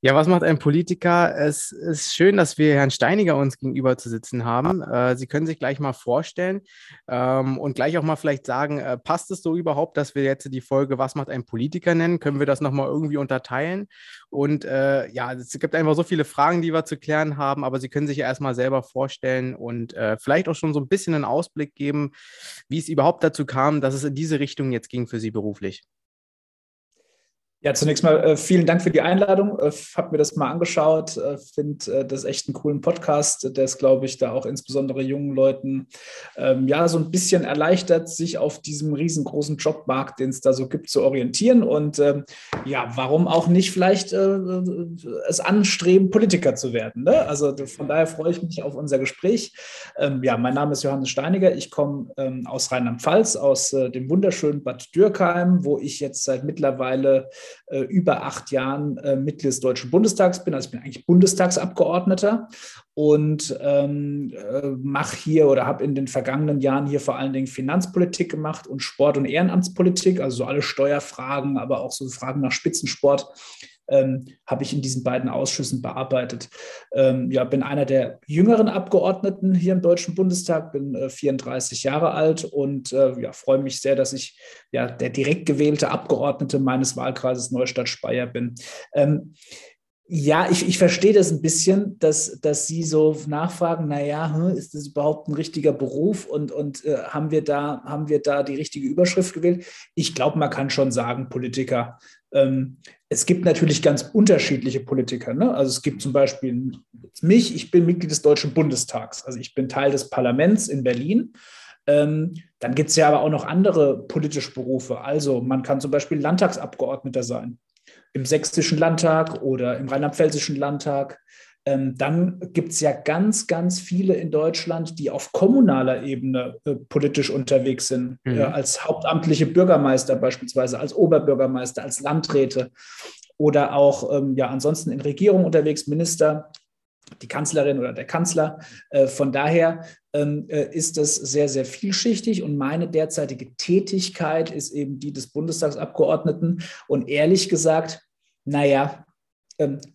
Ja, was macht ein Politiker? Es ist schön, dass wir Herrn Steiniger uns gegenüber zu sitzen haben. Äh, Sie können sich gleich mal vorstellen ähm, und gleich auch mal vielleicht sagen, äh, passt es so überhaupt, dass wir jetzt die Folge Was macht ein Politiker nennen? Können wir das nochmal irgendwie unterteilen? Und äh, ja, es gibt einfach so viele Fragen, die wir zu klären haben, aber Sie können sich ja erstmal selber vorstellen und äh, vielleicht auch schon so ein bisschen einen Ausblick geben, wie es überhaupt dazu kam, dass es in diese Richtung jetzt ging für Sie beruflich. Ja, zunächst mal äh, vielen Dank für die Einladung. Äh, hab mir das mal angeschaut, äh, finde äh, das echt einen coolen Podcast, der ist, glaube ich, da auch insbesondere jungen Leuten ähm, ja so ein bisschen erleichtert, sich auf diesem riesengroßen Jobmarkt, den es da so gibt, zu orientieren. Und ähm, ja, warum auch nicht vielleicht äh, äh, es anstreben, Politiker zu werden? Ne? Also von daher freue ich mich auf unser Gespräch. Ähm, ja, mein Name ist Johannes Steiniger. Ich komme ähm, aus Rheinland-Pfalz, aus äh, dem wunderschönen Bad Dürkheim, wo ich jetzt seit mittlerweile äh, über acht Jahren äh, Mitglied des Deutschen Bundestags bin. Also ich bin eigentlich Bundestagsabgeordneter und ähm, äh, mache hier oder habe in den vergangenen Jahren hier vor allen Dingen Finanzpolitik gemacht und Sport- und Ehrenamtspolitik, also so alle Steuerfragen, aber auch so Fragen nach Spitzensport ähm, habe ich in diesen beiden Ausschüssen bearbeitet. Ähm, ja, bin einer der jüngeren Abgeordneten hier im Deutschen Bundestag, bin äh, 34 Jahre alt und äh, ja, freue mich sehr, dass ich ja der direkt gewählte Abgeordnete meines Wahlkreises Neustadt-Speyer bin. Ähm, ja, ich, ich verstehe das ein bisschen, dass, dass Sie so nachfragen, naja, hm, ist das überhaupt ein richtiger Beruf und, und äh, haben, wir da, haben wir da die richtige Überschrift gewählt? Ich glaube, man kann schon sagen, Politiker. Ähm, es gibt natürlich ganz unterschiedliche Politiker. Ne? Also es gibt zum Beispiel mich, ich bin Mitglied des Deutschen Bundestags, also ich bin Teil des Parlaments in Berlin. Ähm, dann gibt es ja aber auch noch andere politische Berufe. Also man kann zum Beispiel Landtagsabgeordneter sein im Sächsischen Landtag oder im Rheinland-Pfälzischen Landtag. Ähm, dann gibt es ja ganz, ganz viele in Deutschland, die auf kommunaler Ebene äh, politisch unterwegs sind, mhm. äh, als hauptamtliche Bürgermeister beispielsweise, als Oberbürgermeister, als Landräte oder auch ähm, ja ansonsten in Regierung unterwegs, Minister, die Kanzlerin oder der Kanzler. Äh, von daher ähm, äh, ist das sehr, sehr vielschichtig und meine derzeitige Tätigkeit ist eben die des Bundestagsabgeordneten. Und ehrlich gesagt, naja,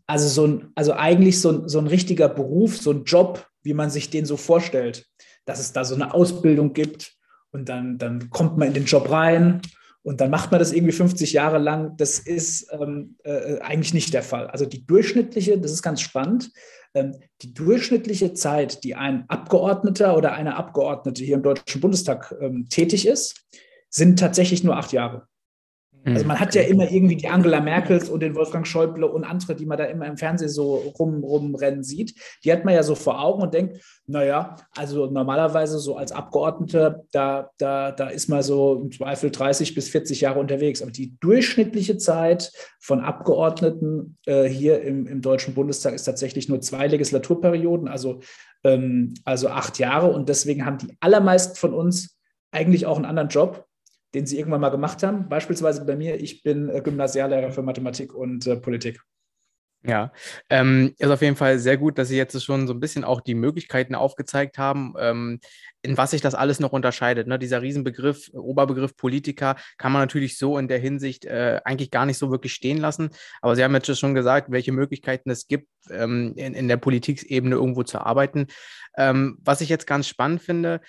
also, so ein, also eigentlich so ein, so ein richtiger Beruf, so ein Job, wie man sich den so vorstellt, dass es da so eine Ausbildung gibt und dann, dann kommt man in den Job rein und dann macht man das irgendwie 50 Jahre lang. Das ist ähm, äh, eigentlich nicht der Fall. Also die durchschnittliche, das ist ganz spannend, ähm, die durchschnittliche Zeit, die ein Abgeordneter oder eine Abgeordnete hier im Deutschen Bundestag ähm, tätig ist, sind tatsächlich nur acht Jahre. Also man hat ja immer irgendwie die Angela Merkels und den Wolfgang Schäuble und andere, die man da immer im Fernsehen so rum, rumrennen sieht. Die hat man ja so vor Augen und denkt, naja, also normalerweise so als Abgeordneter, da, da, da ist man so im Zweifel 30 bis 40 Jahre unterwegs. Aber die durchschnittliche Zeit von Abgeordneten äh, hier im, im Deutschen Bundestag ist tatsächlich nur zwei Legislaturperioden, also, ähm, also acht Jahre. Und deswegen haben die allermeisten von uns eigentlich auch einen anderen Job den sie irgendwann mal gemacht haben. Beispielsweise bei mir, ich bin äh, Gymnasiallehrer für Mathematik und äh, Politik. Ja, ähm, ist auf jeden Fall sehr gut, dass Sie jetzt schon so ein bisschen auch die Möglichkeiten aufgezeigt haben, ähm, in was sich das alles noch unterscheidet. Ne? Dieser Riesenbegriff, Oberbegriff Politiker, kann man natürlich so in der Hinsicht äh, eigentlich gar nicht so wirklich stehen lassen. Aber Sie haben jetzt schon gesagt, welche Möglichkeiten es gibt, ähm, in, in der Politikebene irgendwo zu arbeiten. Ähm, was ich jetzt ganz spannend finde,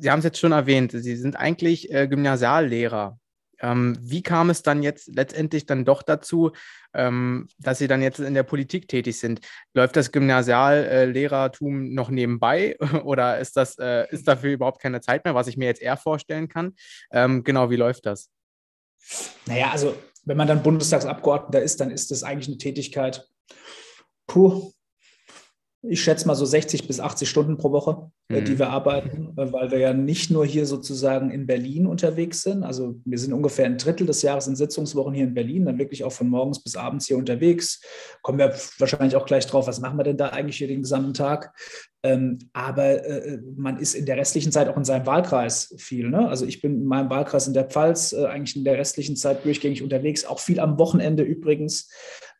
Sie haben es jetzt schon erwähnt, Sie sind eigentlich äh, Gymnasiallehrer. Ähm, wie kam es dann jetzt letztendlich dann doch dazu, ähm, dass Sie dann jetzt in der Politik tätig sind? Läuft das Gymnasiallehrertum noch nebenbei oder ist, das, äh, ist dafür überhaupt keine Zeit mehr, was ich mir jetzt eher vorstellen kann? Ähm, genau, wie läuft das? Naja, also wenn man dann Bundestagsabgeordneter ist, dann ist das eigentlich eine Tätigkeit, puh, ich schätze mal so 60 bis 80 Stunden pro Woche, äh, mhm. die wir arbeiten, äh, weil wir ja nicht nur hier sozusagen in Berlin unterwegs sind. Also wir sind ungefähr ein Drittel des Jahres in Sitzungswochen hier in Berlin, dann wirklich auch von morgens bis abends hier unterwegs. Kommen wir wahrscheinlich auch gleich drauf, was machen wir denn da eigentlich hier den gesamten Tag? Ähm, aber äh, man ist in der restlichen Zeit auch in seinem Wahlkreis viel. Ne? Also ich bin in meinem Wahlkreis in der Pfalz eigentlich in der restlichen Zeit durchgängig unterwegs, auch viel am Wochenende übrigens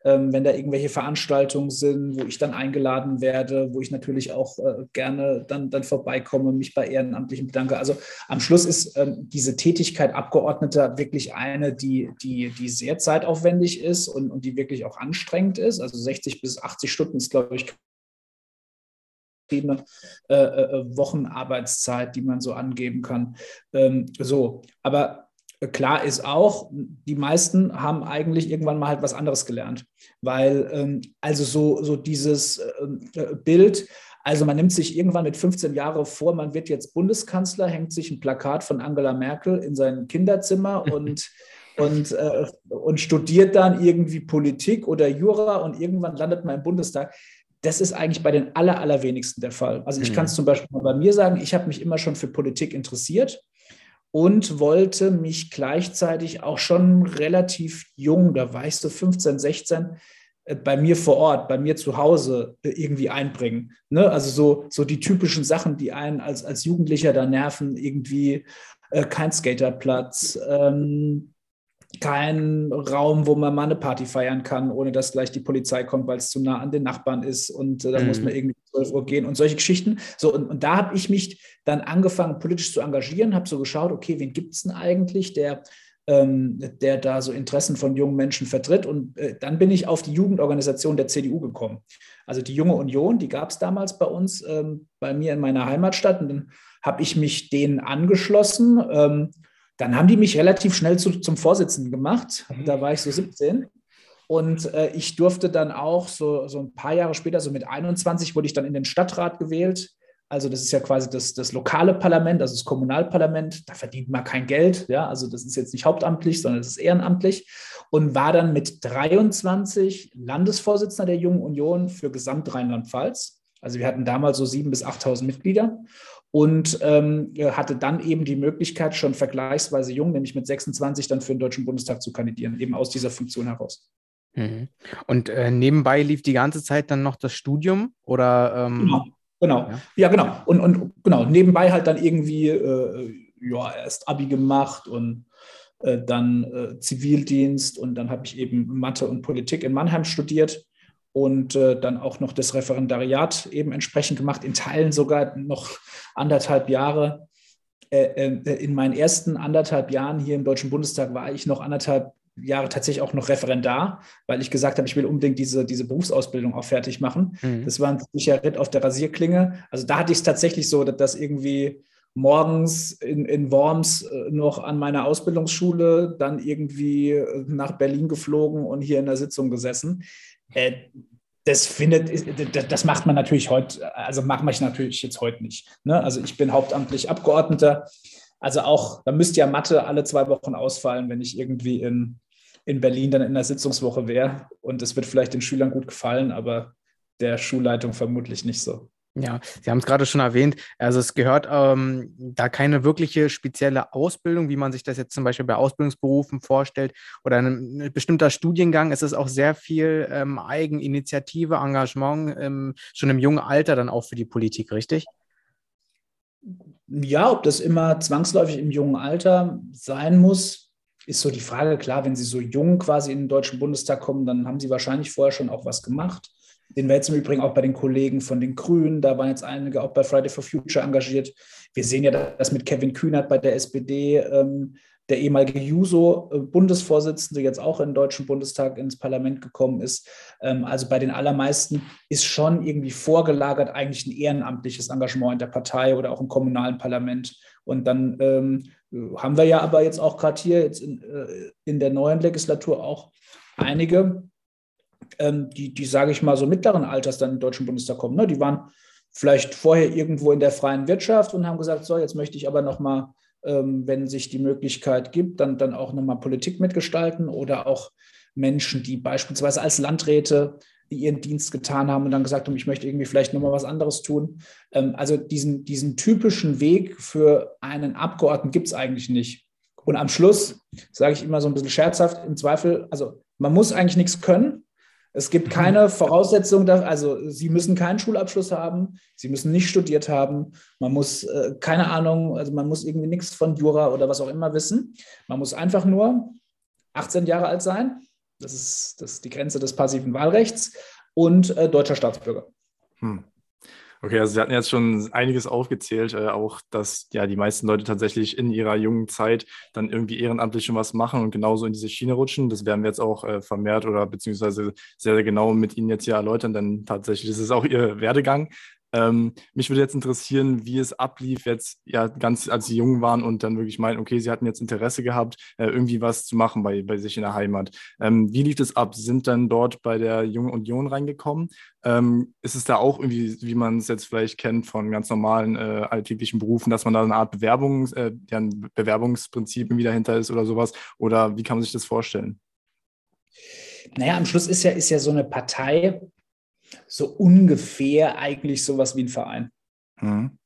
ähm, wenn da irgendwelche Veranstaltungen sind, wo ich dann eingeladen werde, wo ich natürlich auch äh, gerne dann, dann vorbeikomme, mich bei Ehrenamtlichen bedanke. Also am Schluss ist ähm, diese Tätigkeit Abgeordneter wirklich eine, die, die, die sehr zeitaufwendig ist und, und die wirklich auch anstrengend ist. Also 60 bis 80 Stunden ist, glaube ich, äh, äh, Wochenarbeitszeit, die man so angeben kann. Ähm, so, aber Klar ist auch, die meisten haben eigentlich irgendwann mal halt was anderes gelernt, weil ähm, also so, so dieses ähm, äh, Bild, also man nimmt sich irgendwann mit 15 Jahren vor, man wird jetzt Bundeskanzler, hängt sich ein Plakat von Angela Merkel in sein Kinderzimmer und, und, äh, und studiert dann irgendwie Politik oder Jura und irgendwann landet man im Bundestag. Das ist eigentlich bei den aller, allerwenigsten der Fall. Also ich mhm. kann es zum Beispiel mal bei mir sagen, ich habe mich immer schon für Politik interessiert und wollte mich gleichzeitig auch schon relativ jung, da war ich so 15, 16, äh, bei mir vor Ort, bei mir zu Hause äh, irgendwie einbringen. Ne? Also so, so die typischen Sachen, die einen als, als Jugendlicher da nerven, irgendwie äh, kein Skaterplatz, ähm, kein Raum, wo man mal eine Party feiern kann, ohne dass gleich die Polizei kommt, weil es zu nah an den Nachbarn ist und äh, da mhm. muss man irgendwie 12 Uhr gehen und solche Geschichten. So, und, und da habe ich mich dann angefangen, politisch zu engagieren, habe so geschaut, okay, wen gibt es denn eigentlich, der, ähm, der da so Interessen von jungen Menschen vertritt. Und äh, dann bin ich auf die Jugendorganisation der CDU gekommen. Also die Junge Union, die gab es damals bei uns, ähm, bei mir in meiner Heimatstadt. Und dann habe ich mich denen angeschlossen. Ähm, dann haben die mich relativ schnell zu, zum Vorsitzenden gemacht. Mhm. Da war ich so 17. Und äh, ich durfte dann auch so, so ein paar Jahre später, so mit 21, wurde ich dann in den Stadtrat gewählt. Also das ist ja quasi das, das lokale Parlament, also das Kommunalparlament. Da verdient man kein Geld. Ja, also das ist jetzt nicht hauptamtlich, sondern das ist ehrenamtlich. Und war dann mit 23 Landesvorsitzender der Jungen Union für Gesamt Rheinland-Pfalz. Also wir hatten damals so 7.000 bis 8.000 Mitglieder und ähm, hatte dann eben die Möglichkeit, schon vergleichsweise jung, nämlich mit 26, dann für den Deutschen Bundestag zu kandidieren, eben aus dieser Funktion heraus. Mhm. Und äh, nebenbei lief die ganze Zeit dann noch das Studium oder? Ähm, genau, genau. Ja? ja, genau. Und, und genau, nebenbei halt dann irgendwie, äh, ja, erst Abi gemacht und äh, dann äh, Zivildienst und dann habe ich eben Mathe und Politik in Mannheim studiert und äh, dann auch noch das Referendariat eben entsprechend gemacht, in Teilen sogar noch anderthalb Jahre. Äh, äh, in meinen ersten anderthalb Jahren hier im Deutschen Bundestag war ich noch anderthalb Jahre tatsächlich auch noch Referendar, weil ich gesagt habe, ich will unbedingt diese, diese Berufsausbildung auch fertig machen. Mhm. Das war ein sicher Ritt auf der Rasierklinge. Also da hatte ich es tatsächlich so, dass das irgendwie morgens in, in Worms äh, noch an meiner Ausbildungsschule, dann irgendwie nach Berlin geflogen und hier in der Sitzung gesessen. Äh, das findet, das macht man natürlich heute, also mache ich natürlich jetzt heute nicht. Ne? Also ich bin hauptamtlich Abgeordneter. Also auch, da müsste ja Mathe alle zwei Wochen ausfallen, wenn ich irgendwie in, in Berlin dann in der Sitzungswoche wäre. Und es wird vielleicht den Schülern gut gefallen, aber der Schulleitung vermutlich nicht so. Ja, Sie haben es gerade schon erwähnt. Also es gehört ähm, da keine wirkliche spezielle Ausbildung, wie man sich das jetzt zum Beispiel bei Ausbildungsberufen vorstellt oder ein, bestimmter Studiengang. Es ist auch sehr viel ähm, Eigeninitiative, Engagement ähm, schon im jungen Alter dann auch für die Politik, richtig? Ja, ob das immer zwangsläufig im jungen Alter sein muss, ist so die Frage. Klar, wenn Sie so jung quasi in den Deutschen Bundestag kommen, dann haben Sie wahrscheinlich vorher schon auch was gemacht. Den wir jetzt im Übrigen auch bei den Kollegen von den Grünen, da waren jetzt einige auch bei Friday for Future engagiert. Wir sehen ja, dass mit Kevin Kühnert bei der SPD ähm, der ehemalige Juso-Bundesvorsitzende jetzt auch den Deutschen Bundestag ins Parlament gekommen ist. Ähm, also bei den allermeisten ist schon irgendwie vorgelagert eigentlich ein ehrenamtliches Engagement in der Partei oder auch im kommunalen Parlament. Und dann ähm, haben wir ja aber jetzt auch gerade hier jetzt in, äh, in der neuen Legislatur auch einige, ähm, die, die sage ich mal, so mittleren Alters dann den Deutschen Bundestag kommen. Ne? Die waren vielleicht vorher irgendwo in der freien Wirtschaft und haben gesagt, so, jetzt möchte ich aber nochmal, ähm, wenn sich die Möglichkeit gibt, dann, dann auch nochmal Politik mitgestalten oder auch Menschen, die beispielsweise als Landräte ihren Dienst getan haben und dann gesagt haben, ich möchte irgendwie vielleicht nochmal was anderes tun. Ähm, also diesen, diesen typischen Weg für einen Abgeordneten gibt es eigentlich nicht. Und am Schluss sage ich immer so ein bisschen scherzhaft, im Zweifel, also man muss eigentlich nichts können. Es gibt keine Voraussetzung, dafür, also Sie müssen keinen Schulabschluss haben, Sie müssen nicht studiert haben, man muss äh, keine Ahnung, also man muss irgendwie nichts von Jura oder was auch immer wissen. Man muss einfach nur 18 Jahre alt sein, das ist, das ist die Grenze des passiven Wahlrechts, und äh, deutscher Staatsbürger. Hm. Okay, also Sie hatten jetzt schon einiges aufgezählt, äh, auch dass ja die meisten Leute tatsächlich in ihrer jungen Zeit dann irgendwie ehrenamtlich schon was machen und genauso in diese Schiene rutschen. Das werden wir jetzt auch äh, vermehrt oder beziehungsweise sehr, sehr genau mit Ihnen jetzt hier erläutern, denn tatsächlich ist es auch Ihr Werdegang. Ähm, mich würde jetzt interessieren, wie es ablief, jetzt ja ganz, als Sie jung waren und dann wirklich meinten, okay, Sie hatten jetzt Interesse gehabt, äh, irgendwie was zu machen bei, bei sich in der Heimat. Ähm, wie lief es ab? Sie sind dann dort bei der Jungen Union reingekommen. Ähm, ist es da auch irgendwie, wie man es jetzt vielleicht kennt von ganz normalen äh, alltäglichen Berufen, dass man da eine Art Bewerbungs, äh, ja, ein Bewerbungsprinzip irgendwie dahinter ist oder sowas? Oder wie kann man sich das vorstellen? Naja, am Schluss ist ja, ist ja so eine Partei so ungefähr eigentlich sowas wie ein Verein. Mhm.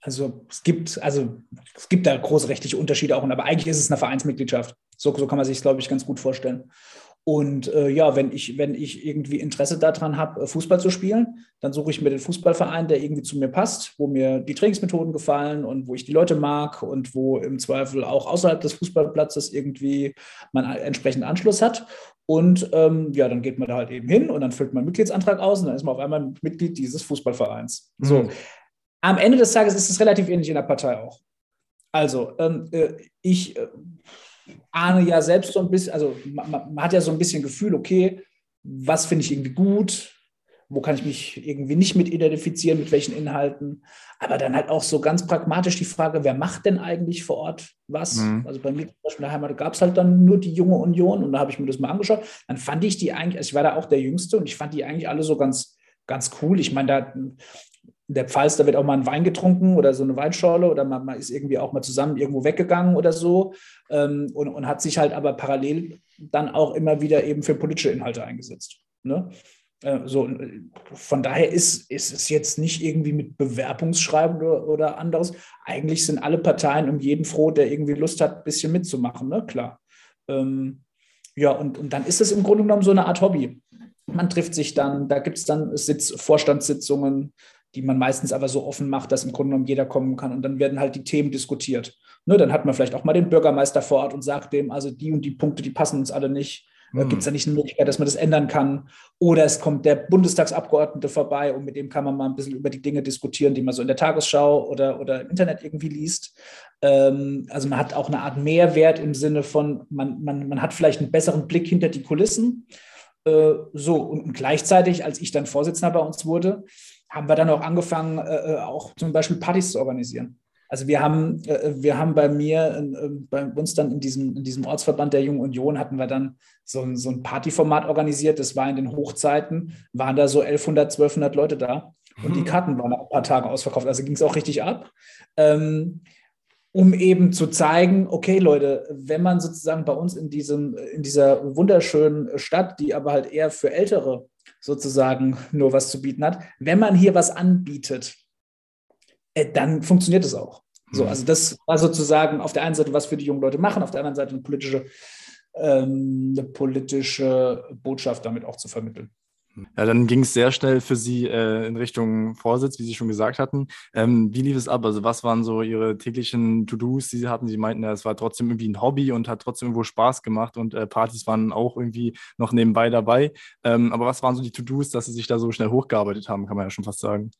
Also es gibt, also es gibt da große rechtliche Unterschiede auch, aber eigentlich ist es eine Vereinsmitgliedschaft. So, so kann man sich, glaube ich, ganz gut vorstellen. Und äh, ja, wenn ich, wenn ich irgendwie Interesse daran habe, äh, Fußball zu spielen, dann suche ich mir den Fußballverein, der irgendwie zu mir passt, wo mir die Trainingsmethoden gefallen und wo ich die Leute mag und wo im Zweifel auch außerhalb des Fußballplatzes irgendwie man entsprechenden Anschluss hat. Und ähm, ja, dann geht man da halt eben hin und dann füllt man einen Mitgliedsantrag aus und dann ist man auf einmal Mitglied dieses Fußballvereins. Mhm. So. Am Ende des Tages ist es relativ ähnlich in der Partei auch. Also, ähm, äh, ich äh, ahne ja selbst so ein bisschen, also man, man, hat ja so ein bisschen Gefühl, okay, was finde ich irgendwie gut, wo kann ich mich irgendwie nicht mit identifizieren, mit welchen Inhalten. Aber dann halt auch so ganz pragmatisch die Frage, wer macht denn eigentlich vor Ort was? Mhm. Also bei mir zum Beispiel in der Heimat gab es halt dann nur die junge Union und da habe ich mir das mal angeschaut. Dann fand ich die eigentlich, also ich war da auch der Jüngste und ich fand die eigentlich alle so ganz, ganz cool. Ich meine, da in der Pfalz, da wird auch mal ein Wein getrunken oder so eine Weinschorle oder man, man ist irgendwie auch mal zusammen irgendwo weggegangen oder so ähm, und, und hat sich halt aber parallel dann auch immer wieder eben für politische Inhalte eingesetzt. Ne? Äh, so, von daher ist, ist es jetzt nicht irgendwie mit Bewerbungsschreiben oder, oder, anderes. Eigentlich sind alle Parteien um jeden froh, der irgendwie Lust hat, ein bisschen mitzumachen, ne? Klar. Ähm, ja, und, und dann ist es im Grunde genommen so eine Art Hobby. Man trifft sich dann, da gibt es dann Sitz, Vorstandssitzungen, die man meistens aber so offen macht, dass im Grunde genommen jeder kommen kann. Und dann werden halt die Themen diskutiert. Ne, dann hat man vielleicht auch mal den Bürgermeister vor Ort und sagt dem, also die und die Punkte, die passen uns alle nicht. Hm. Gibt es da nicht eine Möglichkeit, dass man das ändern kann? Oder es kommt der Bundestagsabgeordnete vorbei und mit dem kann man mal ein bisschen über die Dinge diskutieren, die man so in der Tagesschau oder, oder im Internet irgendwie liest. Ähm, also man hat auch eine Art Mehrwert im Sinne von, man, man, man hat vielleicht einen besseren Blick hinter die Kulissen. Äh, so, und gleichzeitig, als ich dann Vorsitzender bei uns wurde, haben wir dann auch angefangen, äh, äh auch zum Beispiel Partys zu organisieren. Also wir haben, äh, wir haben bei mir, äh, bei uns dann in diesem, in diesem Ortsverband der Jungen Union hatten wir dann so ein, so ein Partyformat organisiert. Das war in den Hochzeiten, waren da so 1100, 1200 Leute da. Und die mhm. Karten waren ein paar Tage ausverkauft. Also ging es auch richtig ab. Ähm, um eben zu zeigen, okay, Leute, wenn man sozusagen bei uns in, diesem, in dieser wunderschönen Stadt, die aber halt eher für Ältere sozusagen nur was zu bieten hat, wenn man hier was anbietet, äh, dann funktioniert es auch. So, mhm. also das war sozusagen auf der einen Seite was für die jungen Leute machen, auf der anderen Seite eine politische, ähm, eine politische Botschaft damit auch zu vermitteln. Ja, dann ging es sehr schnell für Sie äh, in Richtung Vorsitz, wie Sie schon gesagt hatten. Ähm, wie lief es ab? Also was waren so Ihre täglichen To-Dos, die Sie hatten? Sie meinten, ja, es war trotzdem irgendwie ein Hobby und hat trotzdem irgendwo Spaß gemacht und äh, Partys waren auch irgendwie noch nebenbei dabei. Ähm, aber was waren so die To-Dos, dass Sie sich da so schnell hochgearbeitet haben, kann man ja schon fast sagen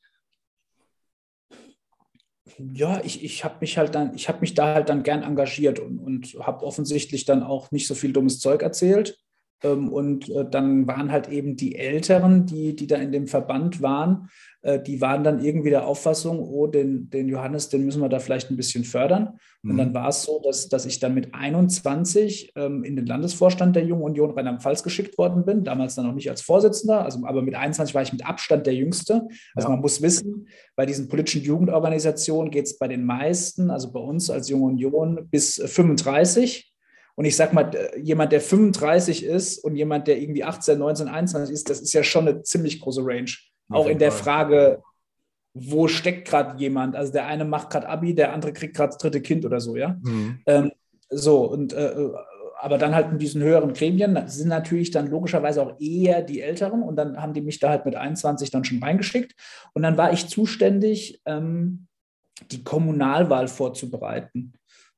ja, ich, ich habe mich halt dann, ich habe mich da halt dann gern engagiert und, und habe offensichtlich dann auch nicht so viel dummes Zeug erzählt. Ähm, und äh, dann waren halt eben die Älteren, die, die da in dem Verband waren, äh, die waren dann irgendwie der Auffassung, oh, den, den Johannes, den müssen wir da vielleicht ein bisschen fördern. Mhm. Und dann mhm. war es so, dass, dass ich dann mit 21 ähm, in den Landesvorstand der Jungen Union Rheinland-Pfalz geschickt worden bin, damals dann noch nicht als Vorsitzender, also, aber mit 21 war ich mit Abstand der Jüngste. Also ja. man muss wissen, bei diesen politischen Jugendorganisationen geht es bei den meisten, also bei uns als Junge Union, bis 35. Und ich sag mal, jemand, der 35 ist und jemand, der irgendwie 18, 19, 21 ist, das ist ja schon eine ziemlich große Range. Auch in der Frage, wo steckt gerade jemand? Also der eine macht gerade Abi, der andere kriegt gerade das dritte Kind oder so, ja. Mhm. Ähm, so, und äh, aber dann halt in diesen höheren Gremien sind natürlich dann logischerweise auch eher die Älteren und dann haben die mich da halt mit 21 dann schon reingeschickt. Und dann war ich zuständig, ähm, die Kommunalwahl vorzubereiten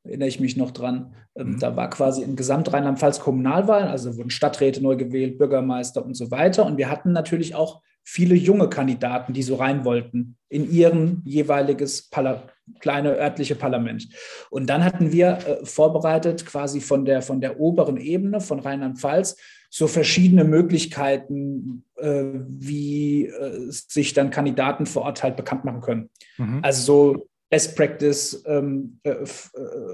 erinnere ich mich noch dran. Ähm, mhm. Da war quasi in Gesamt Rheinland-Pfalz Kommunalwahl, also wurden Stadträte neu gewählt, Bürgermeister und so weiter. Und wir hatten natürlich auch viele junge Kandidaten, die so rein wollten in ihren jeweiliges Parla kleine örtliche Parlament. Und dann hatten wir äh, vorbereitet quasi von der, von der oberen Ebene von Rheinland-Pfalz so verschiedene Möglichkeiten, äh, wie äh, sich dann Kandidaten vor Ort halt bekannt machen können. Mhm. Also so Best Practice ähm, äh, äh,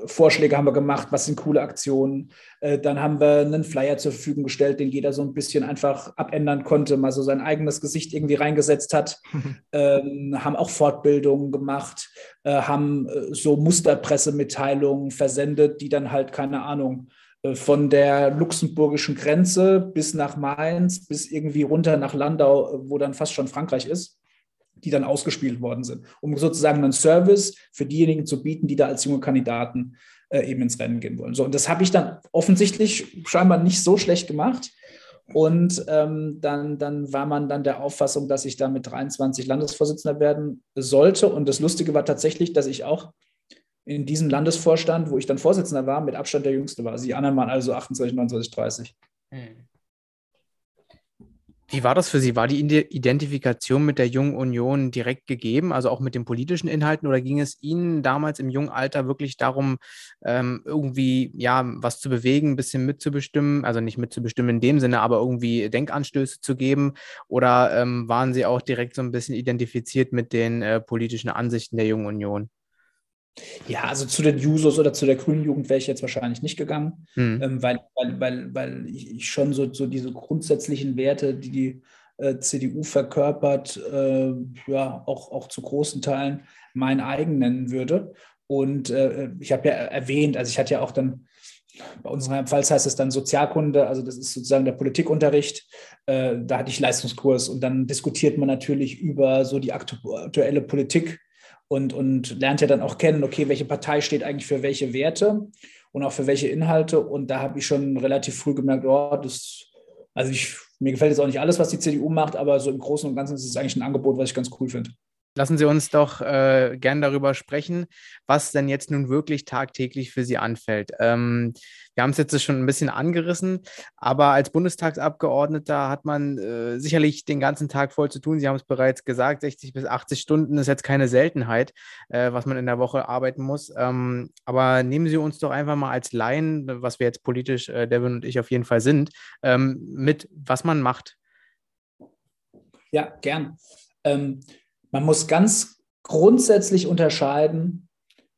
Vorschläge haben wir gemacht, was sind coole Aktionen. Äh, dann haben wir einen Flyer zur Verfügung gestellt, den jeder so ein bisschen einfach abändern konnte, mal so sein eigenes Gesicht irgendwie reingesetzt hat. ähm, haben auch Fortbildungen gemacht, äh, haben äh, so Musterpressemitteilungen versendet, die dann halt, keine Ahnung, äh, von der luxemburgischen Grenze bis nach Mainz, bis irgendwie runter nach Landau, wo dann fast schon Frankreich ist die dann ausgespielt worden sind, um sozusagen einen Service für diejenigen zu bieten, die da als junge Kandidaten äh, eben ins Rennen gehen wollen. So, und das habe ich dann offensichtlich scheinbar nicht so schlecht gemacht. Und ähm, dann, dann war man dann der Auffassung, dass ich da mit 23 Landesvorsitzender werden sollte. Und das Lustige war tatsächlich, dass ich auch in diesem Landesvorstand, wo ich dann Vorsitzender war, mit Abstand der Jüngste war. Also die anderen waren also 28, 29, 30. Hm. Wie war das für Sie? War die Identifikation mit der Jungen Union direkt gegeben, also auch mit den politischen Inhalten, oder ging es Ihnen damals im jungen Alter wirklich darum, ähm, irgendwie ja was zu bewegen, ein bisschen mitzubestimmen, also nicht mitzubestimmen in dem Sinne, aber irgendwie Denkanstöße zu geben? Oder ähm, waren Sie auch direkt so ein bisschen identifiziert mit den äh, politischen Ansichten der Jungen Union? Ja, also zu den Jusos oder zu der grünen Jugend wäre ich jetzt wahrscheinlich nicht gegangen, mhm. ähm, weil, weil, weil, weil ich schon so, so diese grundsätzlichen Werte, die die äh, CDU verkörpert, äh, ja, auch, auch zu großen Teilen mein eigen nennen würde. Und äh, ich habe ja erwähnt, also ich hatte ja auch dann, bei uns in Rheinland-Pfalz heißt es dann Sozialkunde, also das ist sozusagen der Politikunterricht. Äh, da hatte ich Leistungskurs und dann diskutiert man natürlich über so die aktuelle Politik und, und lernt ja dann auch kennen, okay, welche Partei steht eigentlich für welche Werte und auch für welche Inhalte. Und da habe ich schon relativ früh gemerkt, oh, das, also ich, mir gefällt jetzt auch nicht alles, was die CDU macht, aber so im Großen und Ganzen ist es eigentlich ein Angebot, was ich ganz cool finde. Lassen Sie uns doch äh, gern darüber sprechen, was denn jetzt nun wirklich tagtäglich für Sie anfällt. Ähm, wir haben es jetzt schon ein bisschen angerissen, aber als Bundestagsabgeordneter hat man äh, sicherlich den ganzen Tag voll zu tun. Sie haben es bereits gesagt, 60 bis 80 Stunden ist jetzt keine Seltenheit, äh, was man in der Woche arbeiten muss. Ähm, aber nehmen Sie uns doch einfach mal als Laien, was wir jetzt politisch, äh, Devin und ich auf jeden Fall sind, ähm, mit, was man macht. Ja, gern. Ähm, man muss ganz grundsätzlich unterscheiden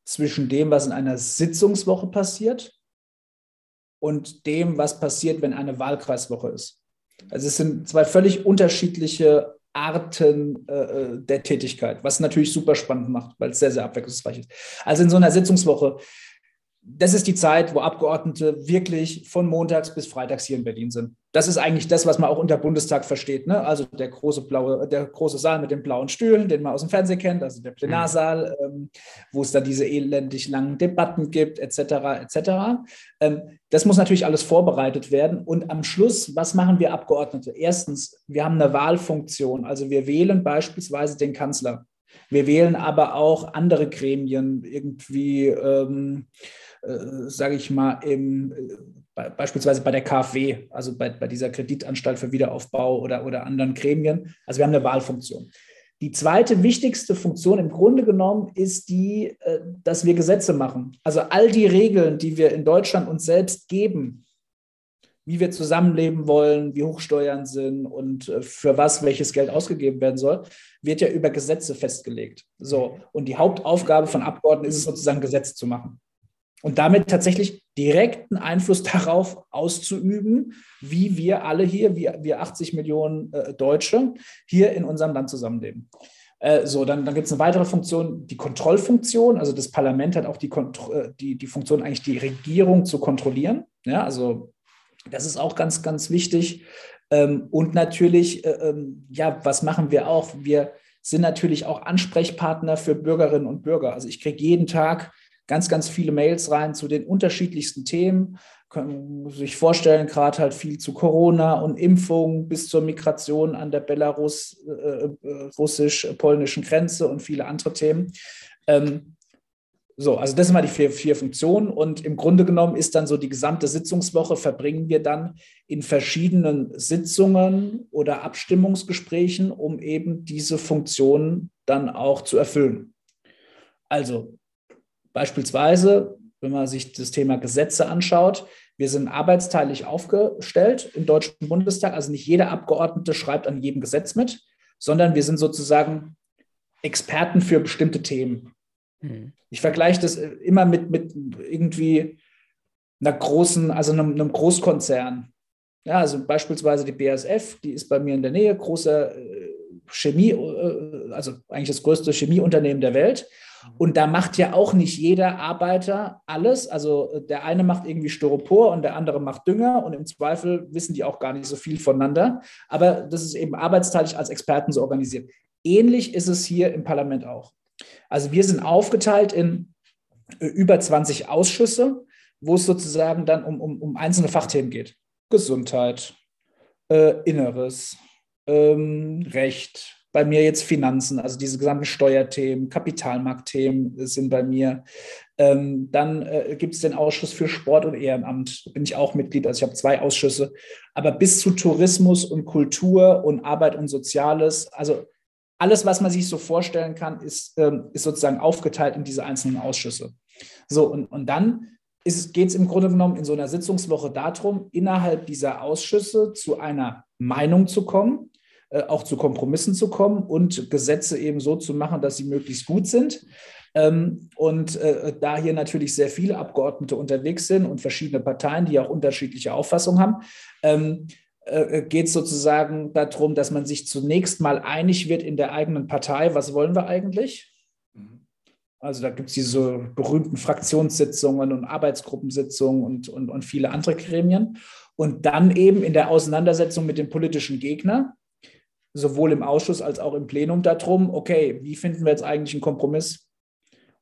zwischen dem, was in einer Sitzungswoche passiert und dem, was passiert, wenn eine Wahlkreiswoche ist. Also es sind zwei völlig unterschiedliche Arten äh, äh der Tätigkeit, was natürlich super spannend macht, weil es sehr, sehr abwechslungsreich ist. Also in so einer Sitzungswoche das ist die Zeit, wo Abgeordnete wirklich von montags bis freitags hier in Berlin sind. Das ist eigentlich das, was man auch unter Bundestag versteht. Ne? Also der große, blaue, der große Saal mit den blauen Stühlen, den man aus dem Fernsehen kennt, also der Plenarsaal, mhm. ähm, wo es dann diese elendig langen Debatten gibt, etc. etc. Ähm, das muss natürlich alles vorbereitet werden. Und am Schluss, was machen wir Abgeordnete? Erstens, wir haben eine Wahlfunktion. Also wir wählen beispielsweise den Kanzler. Wir wählen aber auch andere Gremien, irgendwie. Ähm, äh, sage ich mal, im, äh, beispielsweise bei der KfW, also bei, bei dieser Kreditanstalt für Wiederaufbau oder, oder anderen Gremien. Also wir haben eine Wahlfunktion. Die zweite wichtigste Funktion im Grunde genommen ist die, äh, dass wir Gesetze machen. Also all die Regeln, die wir in Deutschland uns selbst geben, wie wir zusammenleben wollen, wie hoch Steuern sind und für was welches Geld ausgegeben werden soll, wird ja über Gesetze festgelegt. So. Und die Hauptaufgabe von Abgeordneten ist es sozusagen, Gesetze zu machen und damit tatsächlich direkten Einfluss darauf auszuüben, wie wir alle hier, wie wir 80 Millionen äh, Deutsche hier in unserem Land zusammenleben. Äh, so, dann, dann gibt es eine weitere Funktion, die Kontrollfunktion. Also das Parlament hat auch die, äh, die, die Funktion, eigentlich die Regierung zu kontrollieren. Ja, also das ist auch ganz, ganz wichtig. Ähm, und natürlich, äh, ähm, ja, was machen wir auch? Wir sind natürlich auch Ansprechpartner für Bürgerinnen und Bürger. Also ich kriege jeden Tag ganz, ganz viele Mails rein zu den unterschiedlichsten Themen. Können sich vorstellen, gerade halt viel zu Corona und Impfung bis zur Migration an der belarussisch-polnischen äh, Grenze und viele andere Themen. Ähm, so, also das sind mal die vier, vier Funktionen und im Grunde genommen ist dann so die gesamte Sitzungswoche verbringen wir dann in verschiedenen Sitzungen oder Abstimmungsgesprächen, um eben diese Funktionen dann auch zu erfüllen. Also beispielsweise, wenn man sich das Thema Gesetze anschaut, wir sind arbeitsteilig aufgestellt im Deutschen Bundestag, also nicht jeder Abgeordnete schreibt an jedem Gesetz mit, sondern wir sind sozusagen Experten für bestimmte Themen. Mhm. Ich vergleiche das immer mit, mit irgendwie einer großen, also einem, einem, Großkonzern. Ja, also beispielsweise die BASF, die ist bei mir in der Nähe, großer äh, Chemie, äh, also eigentlich das größte Chemieunternehmen der Welt. Und da macht ja auch nicht jeder Arbeiter alles. Also der eine macht irgendwie Styropor und der andere macht Dünger und im Zweifel wissen die auch gar nicht so viel voneinander. Aber das ist eben arbeitsteilig als Experten so organisiert. Ähnlich ist es hier im Parlament auch. Also wir sind aufgeteilt in äh, über 20 Ausschüsse, wo es sozusagen dann um, um, um einzelne Fachthemen geht. Gesundheit, äh, Inneres, ähm, Recht, bei mir jetzt Finanzen, also diese gesamten Steuerthemen, Kapitalmarktthemen sind bei mir. Ähm, dann äh, gibt es den Ausschuss für Sport und Ehrenamt, bin ich auch Mitglied, also ich habe zwei Ausschüsse. Aber bis zu Tourismus und Kultur und Arbeit und Soziales, also alles, was man sich so vorstellen kann, ist, ähm, ist sozusagen aufgeteilt in diese einzelnen Ausschüsse. So, und, und dann geht es im Grunde genommen in so einer Sitzungswoche darum, innerhalb dieser Ausschüsse zu einer Meinung zu kommen, auch zu Kompromissen zu kommen und Gesetze eben so zu machen, dass sie möglichst gut sind. Ähm, und äh, da hier natürlich sehr viele Abgeordnete unterwegs sind und verschiedene Parteien, die auch unterschiedliche Auffassungen haben, ähm, äh, äh, geht es sozusagen darum, dass man sich zunächst mal einig wird in der eigenen Partei, was wollen wir eigentlich? Mhm. Also da gibt es diese berühmten Fraktionssitzungen und Arbeitsgruppensitzungen und, und, und viele andere Gremien. Und dann eben in der Auseinandersetzung mit dem politischen Gegner, sowohl im Ausschuss als auch im Plenum, darum, okay, wie finden wir jetzt eigentlich einen Kompromiss?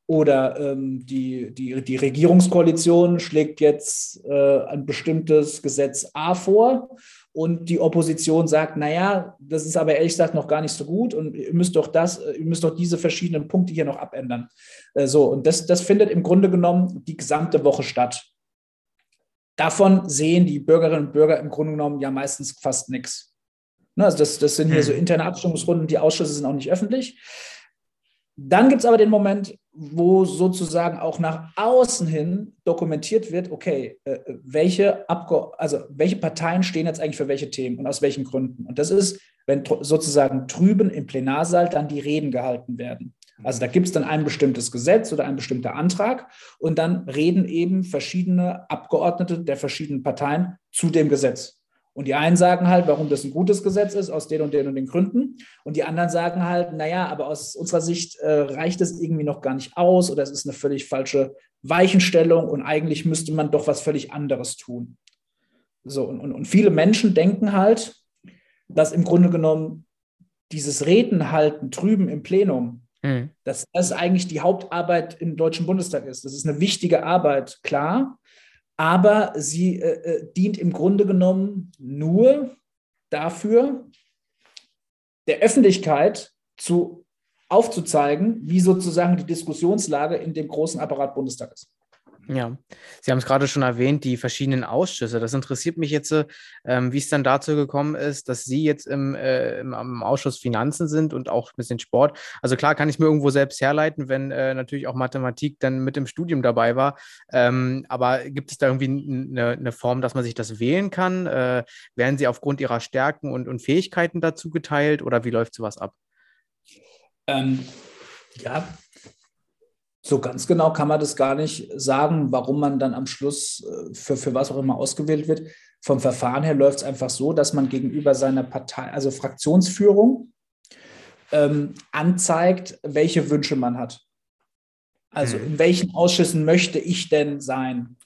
Oder ähm, die, die, die Regierungskoalition schlägt jetzt äh, ein bestimmtes Gesetz A vor und die Opposition sagt, naja, das ist aber ehrlich gesagt noch gar nicht so gut und ihr müsst doch das, ihr müsst doch diese verschiedenen Punkte hier noch abändern. Äh, so, und das, das findet im Grunde genommen die gesamte Woche statt. Davon sehen die Bürgerinnen und Bürger im Grunde genommen ja meistens fast nichts. Ne, also das, das sind hier hm. so interne Abstimmungsrunden, die Ausschüsse sind auch nicht öffentlich. Dann gibt es aber den Moment, wo sozusagen auch nach außen hin dokumentiert wird, okay, äh, welche, Abge also welche Parteien stehen jetzt eigentlich für welche Themen und aus welchen Gründen. Und das ist, wenn sozusagen drüben im Plenarsaal dann die Reden gehalten werden. Also da gibt es dann ein bestimmtes Gesetz oder ein bestimmter Antrag und dann reden eben verschiedene Abgeordnete der verschiedenen Parteien zu dem Gesetz. Und die einen sagen halt, warum das ein gutes Gesetz ist, aus den und den und den Gründen. Und die anderen sagen halt, naja, aber aus unserer Sicht äh, reicht es irgendwie noch gar nicht aus oder es ist eine völlig falsche Weichenstellung und eigentlich müsste man doch was völlig anderes tun. So, und, und, und viele Menschen denken halt, dass im Grunde genommen dieses Reden halten drüben im Plenum, mhm. dass das eigentlich die Hauptarbeit im Deutschen Bundestag ist. Das ist eine wichtige Arbeit, klar aber sie äh, äh, dient im Grunde genommen nur dafür, der Öffentlichkeit zu, aufzuzeigen, wie sozusagen die Diskussionslage in dem großen Apparat Bundestag ist. Ja, Sie haben es gerade schon erwähnt, die verschiedenen Ausschüsse. Das interessiert mich jetzt, ähm, wie es dann dazu gekommen ist, dass Sie jetzt im, äh, im, im, Ausschuss Finanzen sind und auch ein bisschen Sport. Also klar kann ich mir irgendwo selbst herleiten, wenn äh, natürlich auch Mathematik dann mit im Studium dabei war. Ähm, aber gibt es da irgendwie eine, eine, Form, dass man sich das wählen kann? Äh, werden Sie aufgrund Ihrer Stärken und, und Fähigkeiten dazu geteilt oder wie läuft sowas ab? Ähm, ja, so ganz genau kann man das gar nicht sagen, warum man dann am Schluss äh, für, für was auch immer ausgewählt wird. Vom Verfahren her läuft es einfach so, dass man gegenüber seiner Partei, also Fraktionsführung, ähm, anzeigt, welche Wünsche man hat. Also mhm. in welchen Ausschüssen möchte ich denn sein?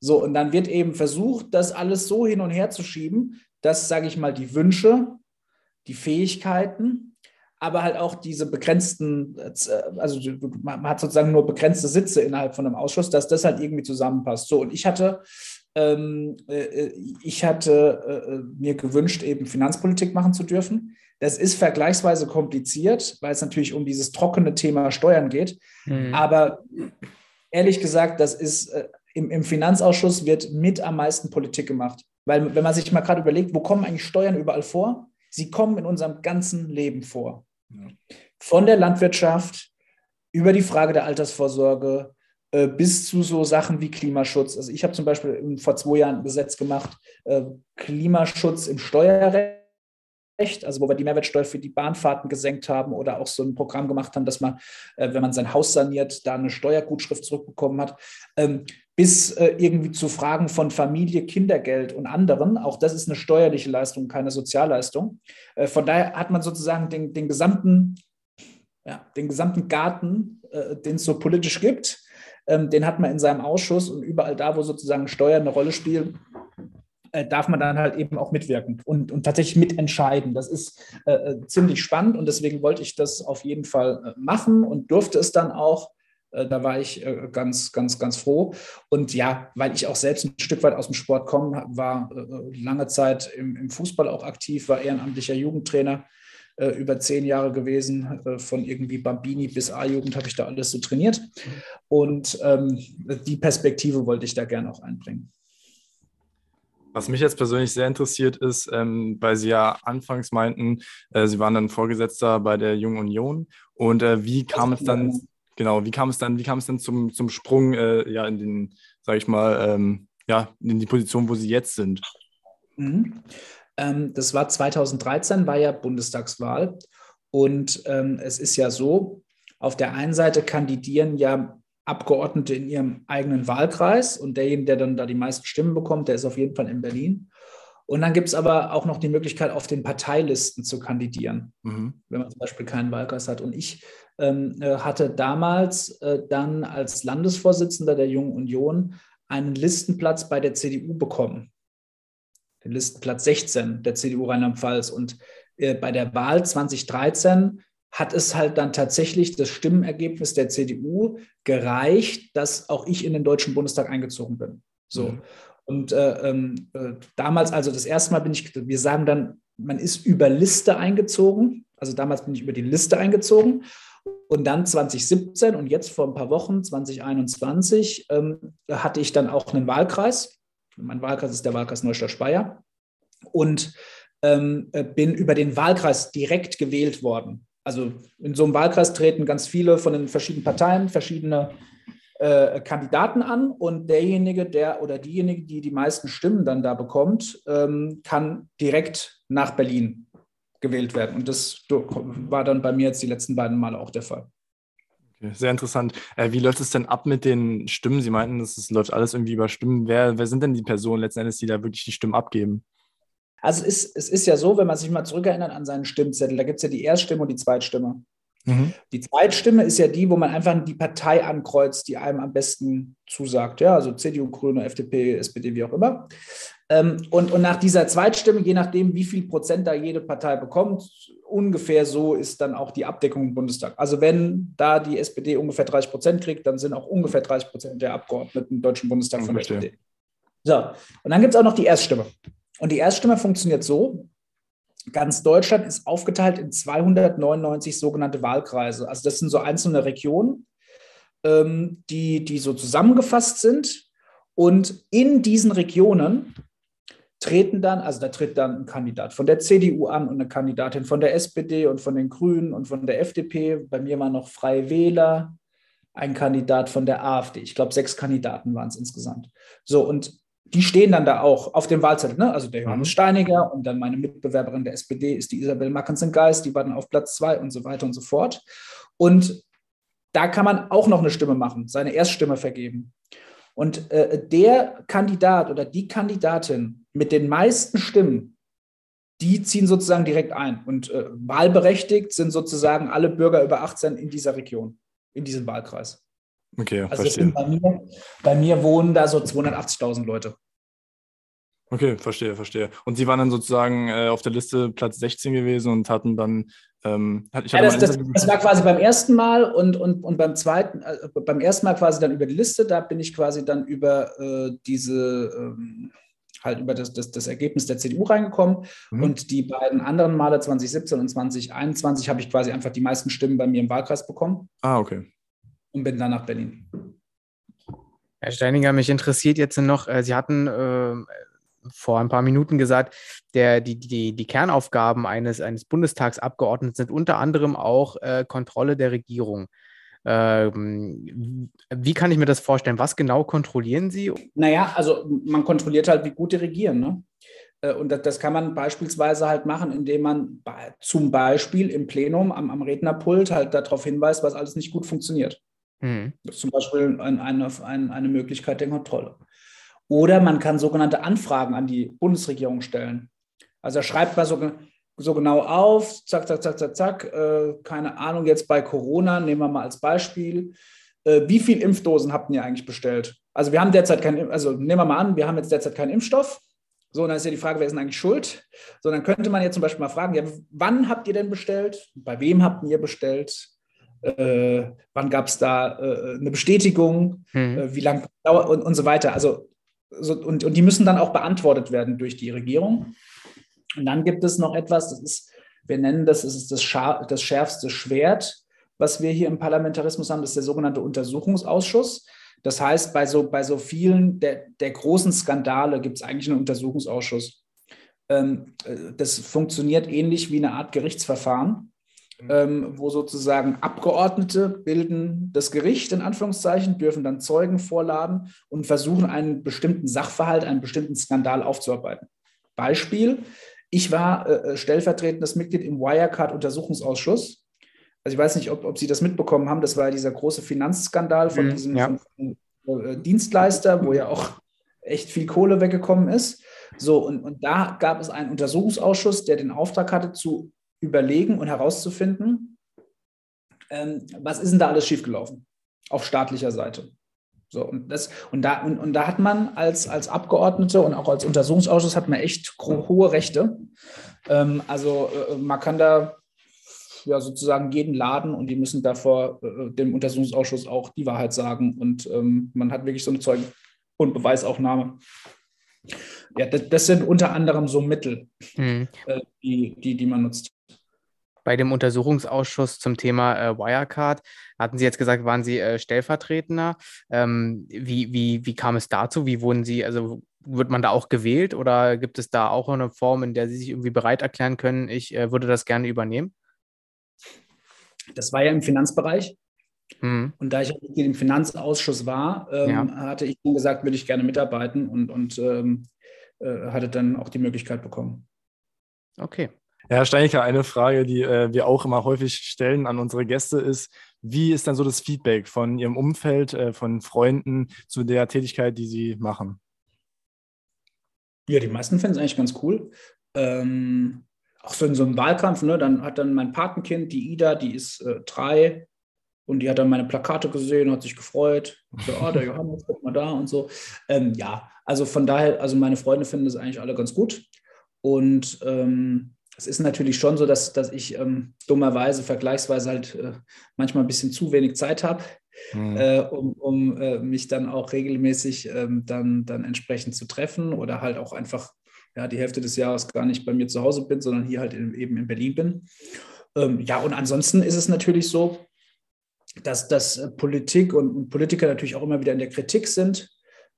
So, und dann wird eben versucht, das alles so hin und her zu schieben, dass, sage ich mal, die Wünsche, die Fähigkeiten, aber halt auch diese begrenzten, äh, also man hat sozusagen nur begrenzte Sitze innerhalb von einem Ausschuss, dass das halt irgendwie zusammenpasst. So, und ich hatte, ähm, äh, ich hatte äh, mir gewünscht, eben Finanzpolitik machen zu dürfen. Das ist vergleichsweise kompliziert, weil es natürlich um dieses trockene Thema Steuern geht. Mhm. Aber ehrlich gesagt, das ist äh, im, im Finanzausschuss wird mit am meisten Politik gemacht. Weil, wenn man sich mal gerade überlegt, wo kommen eigentlich Steuern überall vor? Sie kommen in unserem ganzen Leben vor. Von der Landwirtschaft über die Frage der Altersvorsorge äh, bis zu so Sachen wie Klimaschutz. Also ich habe zum Beispiel vor zwei Jahren ein Gesetz gemacht, äh, Klimaschutz im Steuerrecht also wo wir die Mehrwertsteuer für die Bahnfahrten gesenkt haben oder auch so ein Programm gemacht haben, dass man, äh, wenn man sein Haus saniert, da eine Steuergutschrift zurückbekommen hat, ähm, bis äh, irgendwie zu Fragen von Familie, Kindergeld und anderen. Auch das ist eine steuerliche Leistung, keine Sozialleistung. Äh, von daher hat man sozusagen den, den gesamten, ja, den gesamten Garten, den es so politisch gibt, ähm, den hat man in seinem Ausschuss und überall da, wo sozusagen Steuern eine Rolle spielen, äh, darf man dann halt eben auch mitwirken und, und tatsächlich mitentscheiden. Das ist äh, äh, ziemlich spannend und deswegen wollte ich das auf jeden Fall äh, machen und durfte es dann auch. Äh, da war ich ganz, ganz, ganz froh. Und ja, weil ich auch selbst ein Stück weit aus dem Sport komme, war lange Zeit im, im Fußball auch aktiv, war ehrenamtlicher Jugendtrainer über zehn Jahre gewesen. Von irgendwie Bambini bis A-Jugend habe ich da alles so trainiert. Und ähm, die Perspektive wollte ich da gerne auch einbringen. Was mich jetzt persönlich sehr interessiert ist, ähm, weil Sie ja anfangs meinten, äh, Sie waren dann Vorgesetzter bei der Jungen Union. Und äh, wie kam es dann, genau, wie kam es dann, wie kam es dann zum, zum Sprung äh, ja, in den, sage ich mal, ähm, ja, in die Position, wo Sie jetzt sind? Mhm. Ähm, das war 2013, war ja Bundestagswahl. Und ähm, es ist ja so, auf der einen Seite kandidieren ja Abgeordnete in ihrem eigenen Wahlkreis und derjenige, der dann da die meisten Stimmen bekommt, der ist auf jeden Fall in Berlin. Und dann gibt es aber auch noch die Möglichkeit, auf den Parteilisten zu kandidieren, mhm. wenn man zum Beispiel keinen Wahlkreis hat. Und ich ähm, äh, hatte damals äh, dann als Landesvorsitzender der Jungen Union einen Listenplatz bei der CDU bekommen. Den Listenplatz 16 der CDU Rheinland-Pfalz. Und äh, bei der Wahl 2013 hat es halt dann tatsächlich das Stimmenergebnis der CDU gereicht, dass auch ich in den Deutschen Bundestag eingezogen bin. So. Mhm. Und äh, ähm, äh, damals, also das erste Mal bin ich, wir sagen dann, man ist über Liste eingezogen. Also damals bin ich über die Liste eingezogen. Und dann 2017 und jetzt vor ein paar Wochen, 2021, ähm, hatte ich dann auch einen Wahlkreis. Mein Wahlkreis ist der Wahlkreis Neustadt-Speyer. Und ähm, äh, bin über den Wahlkreis direkt gewählt worden also in so einem Wahlkreis treten ganz viele von den verschiedenen Parteien verschiedene äh, Kandidaten an und derjenige, der oder diejenige, die die meisten Stimmen dann da bekommt, ähm, kann direkt nach Berlin gewählt werden. Und das war dann bei mir jetzt die letzten beiden Male auch der Fall. Okay, sehr interessant. Äh, wie läuft es denn ab mit den Stimmen? Sie meinten, es läuft alles irgendwie über Stimmen. Wer, wer sind denn die Personen letzten Endes, die da wirklich die Stimmen abgeben? Also es ist, es ist ja so, wenn man sich mal zurückerinnert an seinen Stimmzettel, da gibt es ja die Erststimme und die Zweitstimme. Mhm. Die Zweitstimme ist ja die, wo man einfach die Partei ankreuzt, die einem am besten zusagt. Ja, also CDU, Grüne, FDP, SPD, wie auch immer. Ähm, und, und nach dieser Zweitstimme, je nachdem, wie viel Prozent da jede Partei bekommt, ungefähr so ist dann auch die Abdeckung im Bundestag. Also wenn da die SPD ungefähr 30 Prozent kriegt, dann sind auch ungefähr 30 Prozent der Abgeordneten im Deutschen Bundestag von der SPD. So, und dann gibt es auch noch die Erststimme. Und die Erststimme funktioniert so, ganz Deutschland ist aufgeteilt in 299 sogenannte Wahlkreise. Also das sind so einzelne Regionen, ähm, die, die so zusammengefasst sind. Und in diesen Regionen treten dann, also da tritt dann ein Kandidat von der CDU an und eine Kandidatin von der SPD und von den Grünen und von der FDP. Bei mir waren noch Freie Wähler, ein Kandidat von der AfD. Ich glaube, sechs Kandidaten waren es insgesamt. So, und die stehen dann da auch auf dem Wahlzettel. Ne? Also der Johannes mhm. Steiniger und dann meine Mitbewerberin der SPD ist die Isabel Mackensen-Geist, die war dann auf Platz zwei und so weiter und so fort. Und da kann man auch noch eine Stimme machen, seine Erststimme vergeben. Und äh, der Kandidat oder die Kandidatin mit den meisten Stimmen die ziehen sozusagen direkt ein. Und äh, wahlberechtigt sind sozusagen alle Bürger über 18 in dieser Region, in diesem Wahlkreis. Okay, also verstehe. Bei mir, bei mir wohnen da so 280.000 Leute. Okay, verstehe, verstehe. Und Sie waren dann sozusagen äh, auf der Liste Platz 16 gewesen und hatten dann. Ähm, ich ja, das, das, das, war quasi beim ersten Mal und, und, und beim zweiten, äh, beim ersten Mal quasi dann über die Liste, da bin ich quasi dann über äh, diese, ähm, halt über das, das, das Ergebnis der CDU reingekommen. Mhm. Und die beiden anderen Male, 2017 und 2021, habe ich quasi einfach die meisten Stimmen bei mir im Wahlkreis bekommen. Ah, okay. Und bin dann nach Berlin. Herr Steininger, mich interessiert jetzt noch, äh, Sie hatten äh, vor ein paar Minuten gesagt, der, die, die, die Kernaufgaben eines, eines Bundestagsabgeordneten sind unter anderem auch äh, Kontrolle der Regierung. Ähm, wie kann ich mir das vorstellen? Was genau kontrollieren Sie? Naja, also man kontrolliert halt, wie gut die regieren. Ne? Äh, und das, kann man beispielsweise halt machen, indem man zum Beispiel im Plenum am, am Rednerpult halt darauf hinweist, was alles nicht gut funktioniert. Mhm. Das ist zum Beispiel eine, eine, eine Möglichkeit der Kontrolle. Oder man kann sogenannte Anfragen an die Bundesregierung stellen. Also schreibt man so, so genau auf, zack, zack, zack, zack, zack, äh, keine Ahnung, jetzt bei Corona, nehmen wir mal als Beispiel, äh, wie viele Impfdosen habt ihr eigentlich bestellt? Also wir haben derzeit keinen, also nehmen wir mal an, wir haben jetzt derzeit keinen Impfstoff. So, und dann ist ja die Frage, wer ist denn eigentlich schuld? So, dann könnte man jetzt zum Beispiel mal fragen, ja, wann habt ihr denn bestellt? Bei wem habt ihr bestellt? Äh, wann gab es da äh, eine Bestätigung? Hm. Äh, wie lange dauert und, und so weiter. Also und, und die müssen dann auch beantwortet werden durch die Regierung. Und dann gibt es noch etwas, das ist, wir nennen das, das ist das, das schärfste Schwert, was wir hier im Parlamentarismus haben, das ist der sogenannte Untersuchungsausschuss. Das heißt, bei so, bei so vielen der, der großen Skandale gibt es eigentlich einen Untersuchungsausschuss. Ähm, äh, das funktioniert ähnlich wie eine Art Gerichtsverfahren. Mhm. ähm, wo sozusagen Abgeordnete bilden das Gericht, in Anführungszeichen, dürfen dann Zeugen vorladen und versuchen, einen bestimmten Sachverhalt, einen bestimmten Skandal aufzuarbeiten. Beispiel, ich war äh, äh stellvertretendes Mitglied im Wirecard-Untersuchungsausschuss. Also ich weiß nicht, ob, ob Sie das mitbekommen haben, das war ja dieser große Finanzskandal von mhm, diesem ja. von, äh, Dienstleister, wo ja auch echt viel Kohle weggekommen ist. So, und, und da gab es einen Untersuchungsausschuss, der den Auftrag hatte, zu überlegen und herauszufinden, ähm, was ist denn da alles schiefgelaufen auf staatlicher Seite. So, und, das, und, da, und, und da hat man als, als Abgeordnete und auch als Untersuchungsausschuss hat man echt hohe Rechte. Ähm, also äh, man kann da ja, sozusagen jeden laden und die müssen davor äh, dem Untersuchungsausschuss auch die Wahrheit sagen. Und ähm, man hat wirklich so eine Zeugen- und Beweisaufnahme. Ja, das, das, sind unter anderem so Mittel, mhm. äh, die, die, die man nutzt bei dem Untersuchungsausschuss zum Thema äh, Wirecard. Hatten Sie jetzt gesagt, waren Sie äh, Stellvertretender? Ähm, wie, wie, wie kam es dazu? Wie wurden Sie, also wird man da auch gewählt oder gibt es da auch eine Form, in der Sie sich irgendwie bereit erklären können, ich äh, würde das gerne übernehmen? Das war ja im Finanzbereich. Mhm. Und da ich im Finanzausschuss war, ähm, ja. hatte ich gesagt, würde ich gerne mitarbeiten und, und ähm, äh, hatte dann auch die Möglichkeit bekommen. Okay. Herr Steinecker, eine Frage, die äh, wir auch immer häufig stellen an unsere Gäste ist, wie ist dann so das Feedback von Ihrem Umfeld, äh, von Freunden zu der Tätigkeit, die Sie machen? Ja, die meisten finden es eigentlich ganz cool. Ähm, auch so in so einem Wahlkampf, ne, dann hat dann mein Patenkind, die Ida, die ist äh, drei und die hat dann meine Plakate gesehen, hat sich gefreut. So, oh, der Johannes, guck mal da und so. Ähm, ja, also von daher, also meine Freunde finden das eigentlich alle ganz gut. Und ähm, es ist natürlich schon so, dass, dass ich ähm, dummerweise vergleichsweise halt äh, manchmal ein bisschen zu wenig Zeit habe, mhm. äh, um, um äh, mich dann auch regelmäßig ähm, dann, dann entsprechend zu treffen oder halt auch einfach ja, die Hälfte des Jahres gar nicht bei mir zu Hause bin, sondern hier halt in, eben in Berlin bin. Ähm, ja, und ansonsten ist es natürlich so, dass, dass äh, Politik und, und Politiker natürlich auch immer wieder in der Kritik sind.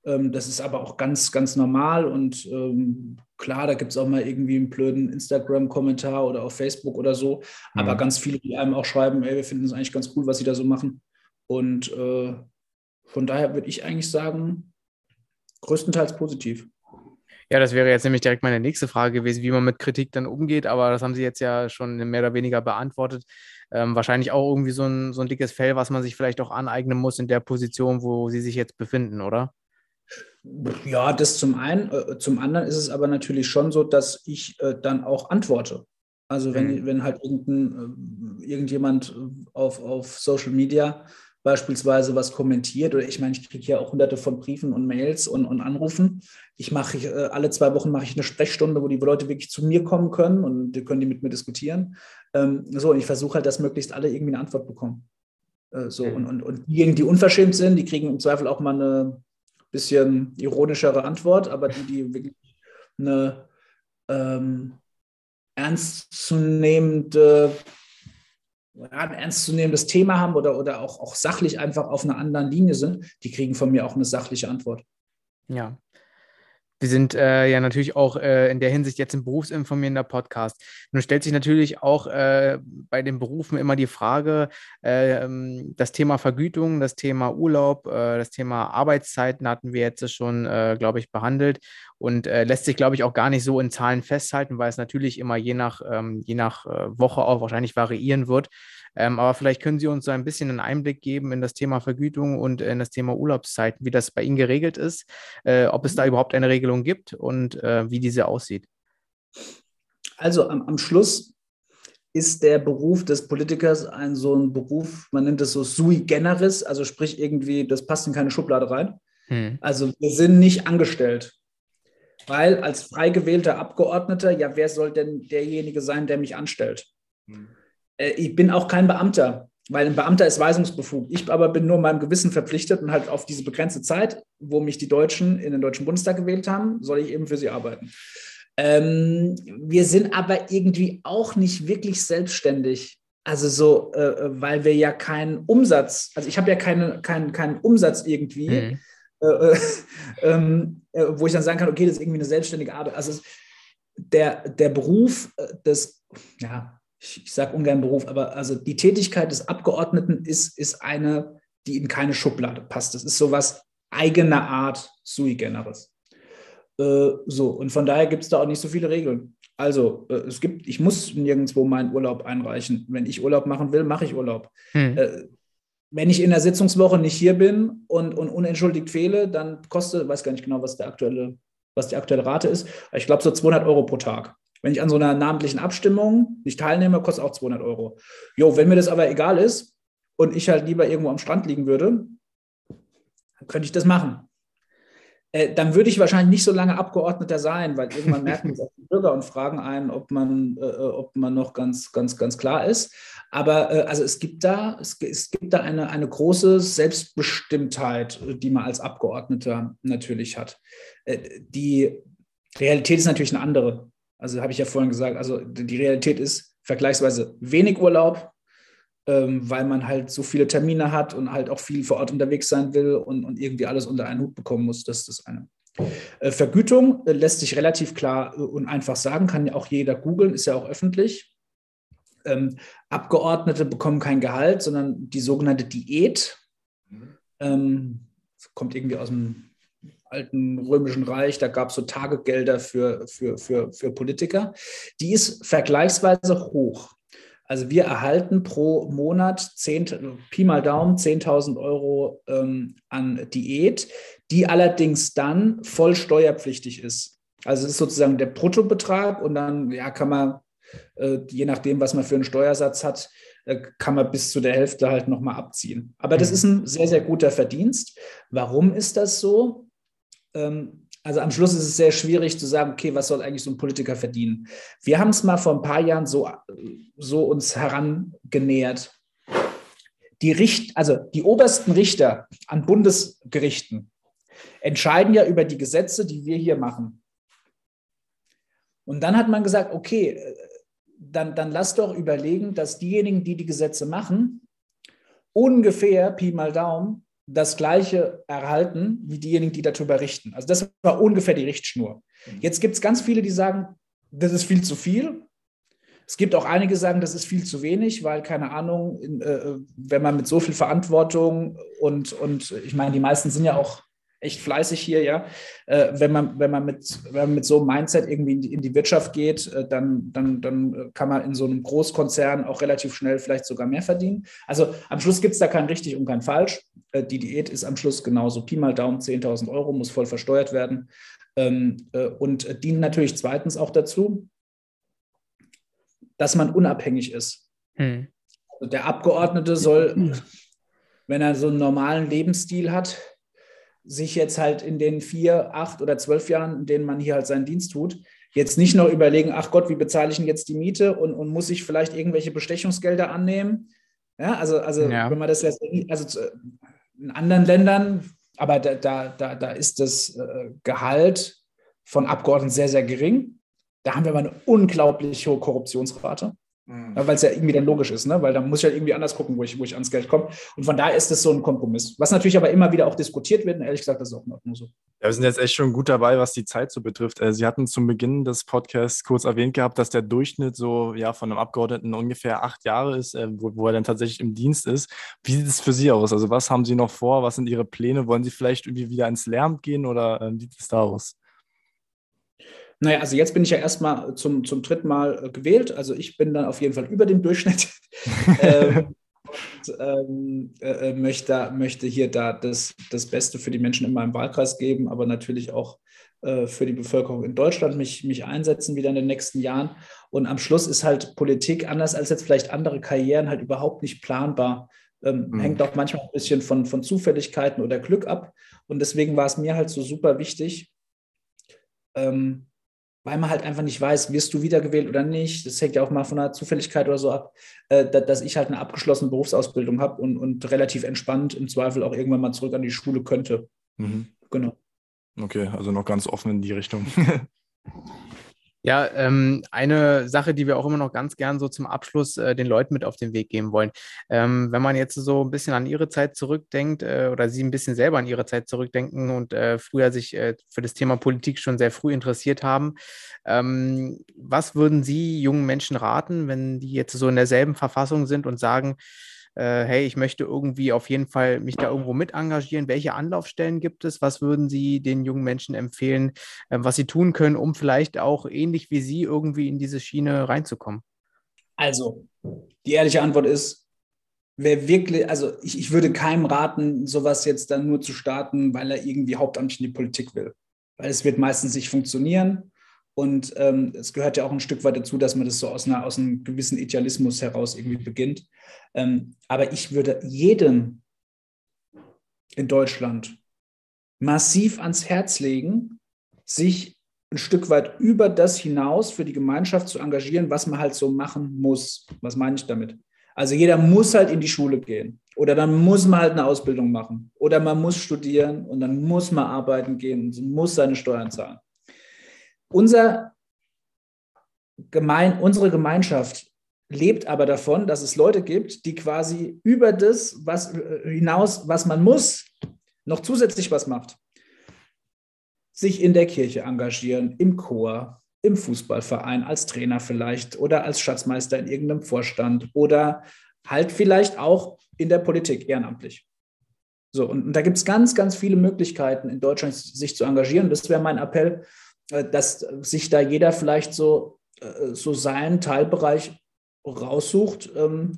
Ähm, das ist aber auch ganz, ganz normal und ähm, klar, da gibt es auch mal irgendwie einen blöden Instagram-Kommentar oder auf Facebook oder so, mhm. aber ganz viele, die einem auch schreiben, ey, wir finden es eigentlich ganz cool, was sie da so machen. Und äh, von daher würde ich eigentlich sagen, größtenteils positiv. Ja, das wäre jetzt nämlich direkt meine nächste Frage gewesen, wie man mit Kritik dann umgeht, aber das haben Sie jetzt ja schon mehr oder weniger beantwortet. Ähm, wahrscheinlich auch irgendwie so ein, so ein dickes Fell, was man sich vielleicht auch aneignen muss in der Position, wo Sie sich jetzt befinden, oder? Ja, das zum einen. Äh, zum anderen ist es aber natürlich schon so, dass ich äh, dann auch antworte. Also wenn, mhm. wenn halt irgendein, irgendjemand auf, auf Social Media beispielsweise was kommentiert oder ich meine, ich kriege ja auch hunderte von Briefen und Mails und, und Anrufen. Ich mache äh, alle zwei Wochen mache ich eine Sprechstunde, wo die Leute wirklich zu mir kommen können und die können die mit mir diskutieren. Ähm, so, und ich versuche halt, dass möglichst alle irgendwie eine Antwort bekommen. Äh, so, mhm. und, und, und diejenigen, die unverschämt sind, die kriegen im Zweifel auch mal eine bisschen ironischere Antwort, aber die, die wirklich eine ähm, ernstzunehmende ein ernstzunehmendes Thema haben oder, oder auch, auch sachlich einfach auf einer anderen Linie sind, die kriegen von mir auch eine sachliche Antwort. Ja, wir sind äh, ja natürlich auch äh, in der Hinsicht jetzt ein berufsinformierender Podcast. Nun stellt sich natürlich auch äh, bei den Berufen immer die Frage, ähm, das Thema Vergütung, das Thema Urlaub, äh, das Thema Arbeitszeiten hatten wir jetzt schon, äh, glaube ich, behandelt und äh, lässt sich, glaube ich, auch gar nicht so in Zahlen festhalten, weil es natürlich immer je nach, ähm, je nach Woche auch wahrscheinlich variieren wird. Ähm, aber vielleicht können Sie uns so ein bisschen einen Einblick geben in das Thema Vergütung und in das Thema Urlaubszeiten, wie das bei Ihnen geregelt ist, äh, ob es da überhaupt eine Regelung gibt und äh, wie diese aussieht. Also am, am Schluss ist der Beruf des Politikers ein so ein Beruf, man nennt es so sui generis, also sprich irgendwie, das passt in keine Schublade rein. Hm. Also wir sind nicht angestellt. Weil als frei gewählter Abgeordneter, ja, wer soll denn derjenige sein, der mich anstellt? Hm. Äh, ich bin auch kein Beamter, weil ein Beamter ist weisungsbefugt. Ich aber bin nur meinem Gewissen verpflichtet und halt auf diese begrenzte Zeit, wo mich die Deutschen in den Deutschen Bundestag gewählt haben, soll ich eben für sie arbeiten. Ähm, wir sind aber irgendwie auch nicht wirklich selbstständig. Also so, äh, äh weil wir ja keinen Umsatz, also ich habe ja keine, keinen, keinen Umsatz irgendwie, mhm. äh, äh, ähm, äh, wo ich dann sagen kann, okay, das ist irgendwie eine selbstständige Arbeit. Also der, der Beruf des, ja, ich, sage ungern Beruf, aber also die Tätigkeit des Abgeordneten ist, ist eine, die in keine Schublade passt. Das ist sowas eigener Art sui generis. Äh, so, und von daher gibt es da auch nicht so viele Regeln. Also, äh, es gibt, ich muss nirgendwo meinen Urlaub einreichen. Wenn ich Urlaub machen will, mache ich Urlaub. Hm. Äh, wenn ich in der Sitzungswoche nicht hier bin und, und unentschuldigt fehle, dann kostet, weiß gar nicht genau, was der aktuelle, was die aktuelle Rate ist. Ich glaube so 200 Euro pro Tag. Wenn ich an so einer namentlichen Abstimmung nicht teilnehme, kostet auch 200 Euro. Jo, wenn mir das aber egal ist und ich halt lieber irgendwo am Strand liegen würde, dann könnte ich das machen. Äh, dann würde ich wahrscheinlich nicht so lange Abgeordneter sein, weil irgendwann merken es auch die Bürger und fragen einen, ob man, äh, ob man noch ganz, ganz, ganz klar ist. Aber äh, also es gibt da, es, es gibt da eine, eine große Selbstbestimmtheit, die man als Abgeordneter natürlich hat. Äh, die Realität ist natürlich eine andere. Also habe ich ja vorhin gesagt, also die Realität ist vergleichsweise wenig Urlaub, ähm, weil man halt so viele Termine hat und halt auch viel vor Ort unterwegs sein will und, und irgendwie alles unter einen Hut bekommen muss. Das ist das eine. Äh, Vergütung äh, lässt sich relativ klar äh, und einfach sagen, kann ja auch jeder googeln, ist ja auch öffentlich. Ähm, Abgeordnete bekommen kein Gehalt, sondern die sogenannte Diät. Mhm. Ähm, kommt irgendwie aus dem alten römischen Reich, da gab es so Tagegelder für, für, für, für Politiker. Die ist vergleichsweise hoch. Also wir erhalten pro Monat 10, Pi mal Daumen 10.000 Euro ähm, an Diät, die allerdings dann voll steuerpflichtig ist. Also es ist sozusagen der Bruttobetrag und dann ja, kann man, äh, je nachdem, was man für einen Steuersatz hat, äh, kann man bis zu der Hälfte halt nochmal abziehen. Aber das mhm. ist ein sehr, sehr guter Verdienst. Warum ist das so? Ähm, also am Schluss ist es sehr schwierig zu sagen, okay, was soll eigentlich so ein Politiker verdienen? Wir haben es mal vor ein paar Jahren so, so uns herangenähert. Die Richt, also die obersten Richter an Bundesgerichten entscheiden ja über die Gesetze, die wir hier machen. Und dann hat man gesagt, okay, dann, dann lass doch überlegen, dass diejenigen, die die Gesetze machen, ungefähr Pi mal Daumen das Gleiche erhalten wie diejenigen, die darüber richten. Also das war ungefähr die Richtschnur. Mhm. Jetzt gibt es ganz viele, die sagen, das ist viel zu viel. Es gibt auch einige, die sagen, das ist viel zu wenig, weil, keine Ahnung, in, äh, wenn man mit so viel Verantwortung und, und ich meine, die meisten sind ja auch echt fleißig hier, ja. Äh, wenn, man, wenn, man mit, wenn man mit so einem Mindset irgendwie in die, in die Wirtschaft geht, äh, dann, dann, dann kann man in so einem Großkonzern auch relativ schnell vielleicht sogar mehr verdienen. Also am Schluss gibt es da kein richtig und kein falsch. Äh, die Diät ist am Schluss genauso Pi mal Daumen 10.000 Euro, muss voll versteuert werden ähm, äh, und dient natürlich zweitens auch dazu, dass man unabhängig ist. Hm. Also der Abgeordnete soll, wenn er so einen normalen Lebensstil hat, sich jetzt halt in den vier, acht oder zwölf Jahren, in denen man hier halt seinen Dienst tut, jetzt nicht noch überlegen, ach Gott, wie bezahle ich denn jetzt die Miete und, und muss ich vielleicht irgendwelche Bestechungsgelder annehmen? Ja, also, also ja. wenn man das jetzt, also in anderen Ländern, aber da, da, da, da ist das äh, Gehalt von Abgeordneten sehr, sehr gering. Da haben wir aber eine unglaublich hohe Korruptionsrate. Mhm. Weil es ja irgendwie dann logisch ist, ne? weil da muss ich halt irgendwie anders gucken, wo ich, wo ich ans Geld komme. Und von daher ist es so ein Kompromiss. Was natürlich aber immer wieder auch diskutiert wird. Und ehrlich gesagt, das ist auch nur so. Ja, wir sind jetzt echt schon gut dabei, was die Zeit so betrifft. Äh, Sie hatten zum Beginn des Podcasts kurz erwähnt gehabt, dass der Durchschnitt so ja von einem Abgeordneten ungefähr acht Jahre ist, äh, wo, wo er dann tatsächlich im Dienst ist. Wie sieht es für Sie aus? Also was haben Sie noch vor? Was sind Ihre Pläne? Wollen Sie vielleicht irgendwie wieder ins Lehramt gehen oder äh, wie sieht es da aus? Naja, also jetzt bin ich ja erstmal zum, zum dritten Mal äh, gewählt. Also ich bin dann auf jeden Fall über dem Durchschnitt. ähm, und, ähm, äh, äh, möchte, möchte hier da das, das Beste für die Menschen in meinem Wahlkreis geben, aber natürlich auch äh, für die Bevölkerung in Deutschland mich, mich einsetzen wieder in den nächsten Jahren. Und am Schluss ist halt Politik, anders als jetzt vielleicht andere Karrieren, halt überhaupt nicht planbar. Ähm, mhm. Hängt auch manchmal ein bisschen von, von Zufälligkeiten oder Glück ab. Und deswegen war es mir halt so super wichtig, ähm, weil man halt einfach nicht weiß, wirst du wiedergewählt oder nicht. Das hängt ja auch mal von einer Zufälligkeit oder so ab, äh, dass ich halt eine abgeschlossene Berufsausbildung habe und, und relativ entspannt im Zweifel auch irgendwann mal zurück an die Schule könnte. Mhm. Genau. Okay, also noch ganz offen in die Richtung. Ja, ähm, eine Sache, die wir auch immer noch ganz gern so zum Abschluss äh, den Leuten mit auf den Weg geben wollen. Ähm, wenn man jetzt so ein bisschen an ihre Zeit zurückdenkt äh, oder sie ein bisschen selber an ihre Zeit zurückdenken und äh, früher sich äh, für das Thema Politik schon sehr früh interessiert haben, ähm, was würden Sie jungen Menschen raten, wenn die jetzt so in derselben Verfassung sind und sagen, äh, hey, ich möchte irgendwie auf jeden Fall mich da irgendwo mit engagieren. Welche Anlaufstellen gibt es? Was würden Sie den jungen Menschen empfehlen, äh, was sie tun können, um vielleicht auch ähnlich wie Sie irgendwie in diese Schiene reinzukommen? Also, die ehrliche Antwort ist, wer wirklich, also ich, ich würde keinem raten, sowas jetzt dann nur zu starten, weil er irgendwie hauptamtlich in die Politik will. Weil es wird meistens nicht funktionieren. Und ähm, es gehört ja auch ein Stück weit dazu, dass man das so aus, einer, aus einem gewissen Idealismus heraus irgendwie beginnt. Ähm, aber ich würde jedem in Deutschland massiv ans Herz legen, sich ein Stück weit über das hinaus für die Gemeinschaft zu engagieren, was man halt so machen muss. Was meine ich damit? Also jeder muss halt in die Schule gehen oder dann muss man halt eine Ausbildung machen oder man muss studieren und dann muss man arbeiten gehen und muss seine Steuern zahlen. Unser Gemein, unsere Gemeinschaft lebt aber davon, dass es Leute gibt, die quasi über das was, äh, hinaus, was man muss, noch zusätzlich was macht. Sich in der Kirche engagieren, im Chor, im Fußballverein, als Trainer vielleicht oder als Schatzmeister in irgendeinem Vorstand oder halt vielleicht auch in der Politik ehrenamtlich. So, und, und da gibt es ganz, ganz viele Möglichkeiten in Deutschland, sich zu engagieren. Das wäre mein Appell dass sich da jeder vielleicht so, äh, so seinen Teilbereich raussucht, ähm,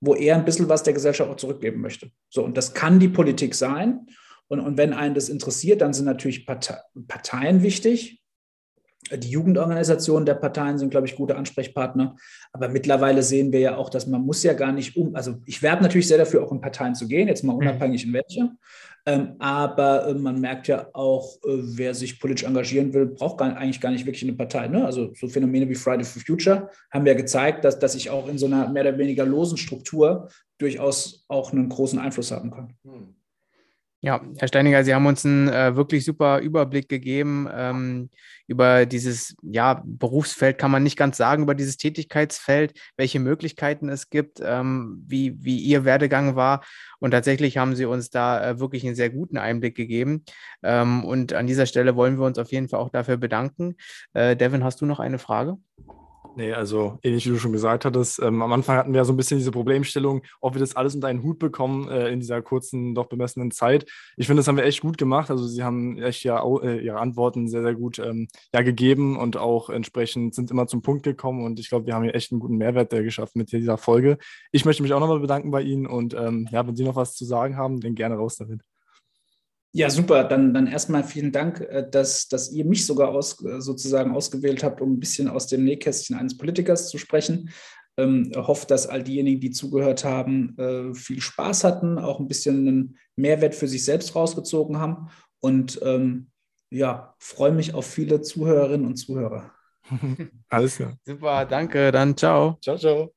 wo er ein bisschen was der Gesellschaft auch zurückgeben möchte. So, und das kann die Politik sein. Und, und wenn einen das interessiert, dann sind natürlich Parteien wichtig. Die Jugendorganisationen der Parteien sind, glaube ich, gute Ansprechpartner. Aber mittlerweile sehen wir ja auch, dass man muss ja gar nicht um, also ich werbe natürlich sehr dafür, auch in Parteien zu gehen, jetzt mal mhm. unabhängig in welche. Ähm, aber äh, man merkt ja auch, äh, wer sich politisch engagieren will, braucht gar, eigentlich gar nicht wirklich eine Partei. Ne? Also so Phänomene wie Friday for Future haben ja gezeigt, dass, dass ich auch in so einer mehr oder weniger losen Struktur durchaus auch einen großen Einfluss haben kann. Hm. Ja, Herr Steininger, Sie haben uns einen äh, wirklich super Überblick gegeben ähm, über dieses ja, Berufsfeld, kann man nicht ganz sagen, über dieses Tätigkeitsfeld, welche Möglichkeiten es gibt, ähm, wie, wie Ihr Werdegang war. Und tatsächlich haben Sie uns da äh, wirklich einen sehr guten Einblick gegeben. Ähm, und an dieser Stelle wollen wir uns auf jeden Fall auch dafür bedanken. Äh, Devin, hast du noch eine Frage? Nee, also ähnlich wie du schon gesagt hattest, ähm, am Anfang hatten wir ja so ein bisschen diese Problemstellung, ob wir das alles unter einen Hut bekommen äh, in dieser kurzen, doch bemessenen Zeit. Ich finde, das haben wir echt gut gemacht. Also sie haben echt ja äh, ihre Antworten sehr, sehr gut ähm, ja, gegeben und auch entsprechend sind immer zum Punkt gekommen und ich glaube, wir haben hier echt einen guten Mehrwert äh, geschafft mit dieser Folge. Ich möchte mich auch nochmal bedanken bei Ihnen und ähm, ja, wenn Sie noch was zu sagen haben, dann gerne raus damit. Ja, super. Dann, dann erstmal vielen Dank, äh, dass, dass ihr mich sogar aus, äh, sozusagen ausgewählt habt, um ein bisschen aus dem Nähkästchen eines Politikers zu sprechen. Ähm, hoffe, dass all diejenigen, die zugehört haben, äh, viel Spaß hatten, auch ein bisschen einen Mehrwert für sich selbst rausgezogen haben. Und ähm, ja, freue mich auf viele Zuhörerinnen und Zuhörer. Alles klar. Super, danke. Dann ciao. Ciao, ciao.